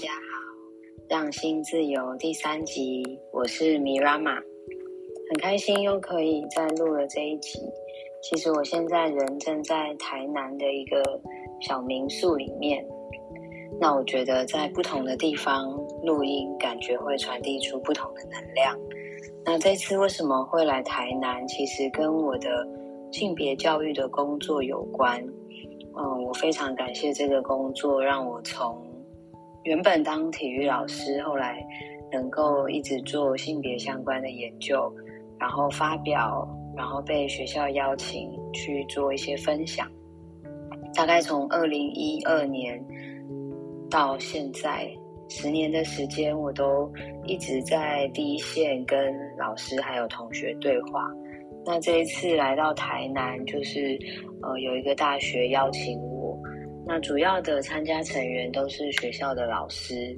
大家好，让心自由第三集，我是米拉玛，很开心又可以再录了这一集。其实我现在人正在台南的一个小民宿里面，那我觉得在不同的地方录音，感觉会传递出不同的能量。那这次为什么会来台南？其实跟我的性别教育的工作有关。嗯，我非常感谢这个工作，让我从原本当体育老师，后来能够一直做性别相关的研究，然后发表，然后被学校邀请去做一些分享。大概从二零一二年到现在十年的时间，我都一直在第一线跟老师还有同学对话。那这一次来到台南，就是呃有一个大学邀请我，那主要的参加成员都是学校的老师。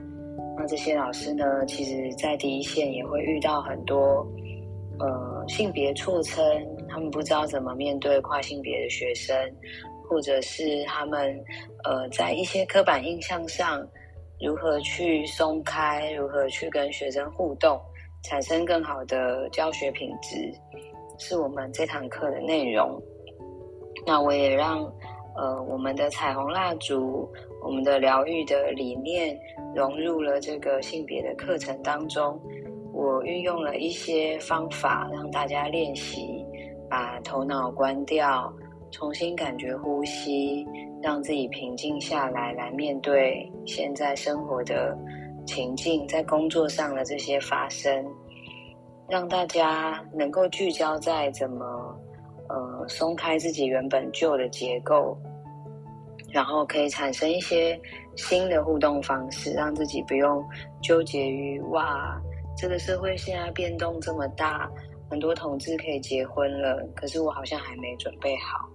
那这些老师呢，其实在第一线也会遇到很多呃性别错称，他们不知道怎么面对跨性别的学生，或者是他们呃在一些刻板印象上如何去松开，如何去跟学生互动，产生更好的教学品质。是我们这堂课的内容。那我也让呃我们的彩虹蜡烛，我们的疗愈的理念融入了这个性别的课程当中。我运用了一些方法让大家练习，把头脑关掉，重新感觉呼吸，让自己平静下来，来面对现在生活的情境，在工作上的这些发生。让大家能够聚焦在怎么，呃，松开自己原本旧的结构，然后可以产生一些新的互动方式，让自己不用纠结于哇，这个社会现在变动这么大，很多同志可以结婚了，可是我好像还没准备好，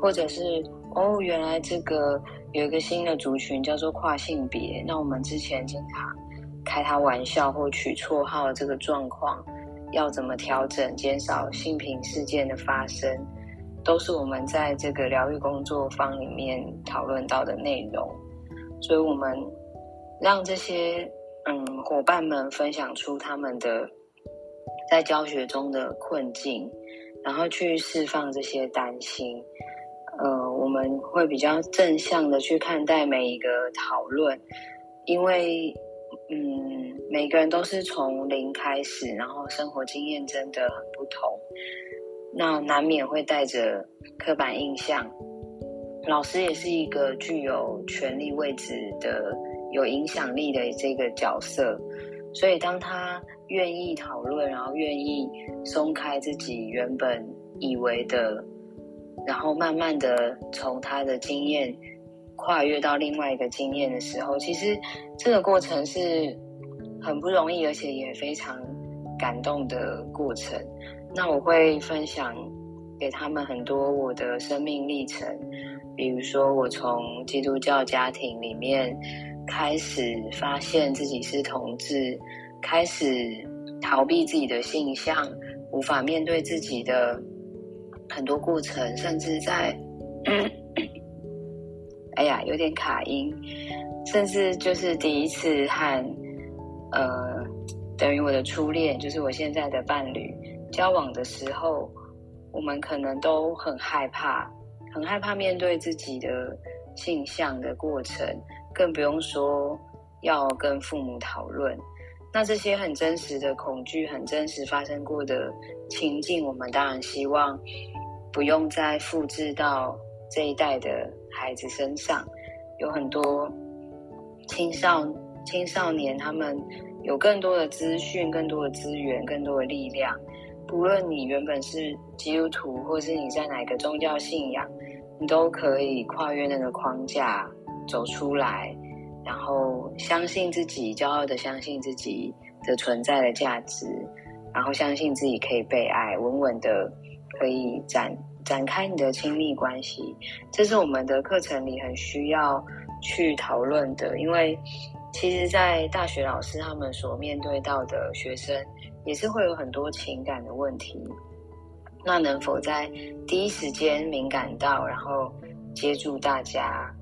或者是哦，原来这个有一个新的族群叫做跨性别，那我们之前经常开他玩笑或取绰号这个状况。要怎么调整、减少性平事件的发生，都是我们在这个疗愈工作坊里面讨论到的内容。所以，我们让这些嗯伙伴们分享出他们的在教学中的困境，然后去释放这些担心。呃，我们会比较正向的去看待每一个讨论，因为嗯。每个人都是从零开始，然后生活经验真的很不同，那难免会带着刻板印象。老师也是一个具有权力位置的、有影响力的这个角色，所以当他愿意讨论，然后愿意松开自己原本以为的，然后慢慢的从他的经验跨越到另外一个经验的时候，其实这个过程是。很不容易，而且也非常感动的过程。那我会分享给他们很多我的生命历程，比如说我从基督教家庭里面开始发现自己是同志，开始逃避自己的性向，无法面对自己的很多过程，甚至在，哎呀，有点卡音，甚至就是第一次和。呃，等于我的初恋，就是我现在的伴侣。交往的时候，我们可能都很害怕，很害怕面对自己的性向的过程，更不用说要跟父母讨论。那这些很真实的恐惧，很真实发生过的情境，我们当然希望不用再复制到这一代的孩子身上。有很多青少。青少年他们有更多的资讯、更多的资源、更多的力量。不论你原本是基督徒，或是你在哪个宗教信仰，你都可以跨越那个框架走出来，然后相信自己，骄傲的相信自己的存在的价值，然后相信自己可以被爱，稳稳的可以站展开你的亲密关系。这是我们的课程里很需要去讨论的，因为。其实，在大学老师他们所面对到的学生，也是会有很多情感的问题。那能否在第一时间敏感到，然后接住大家，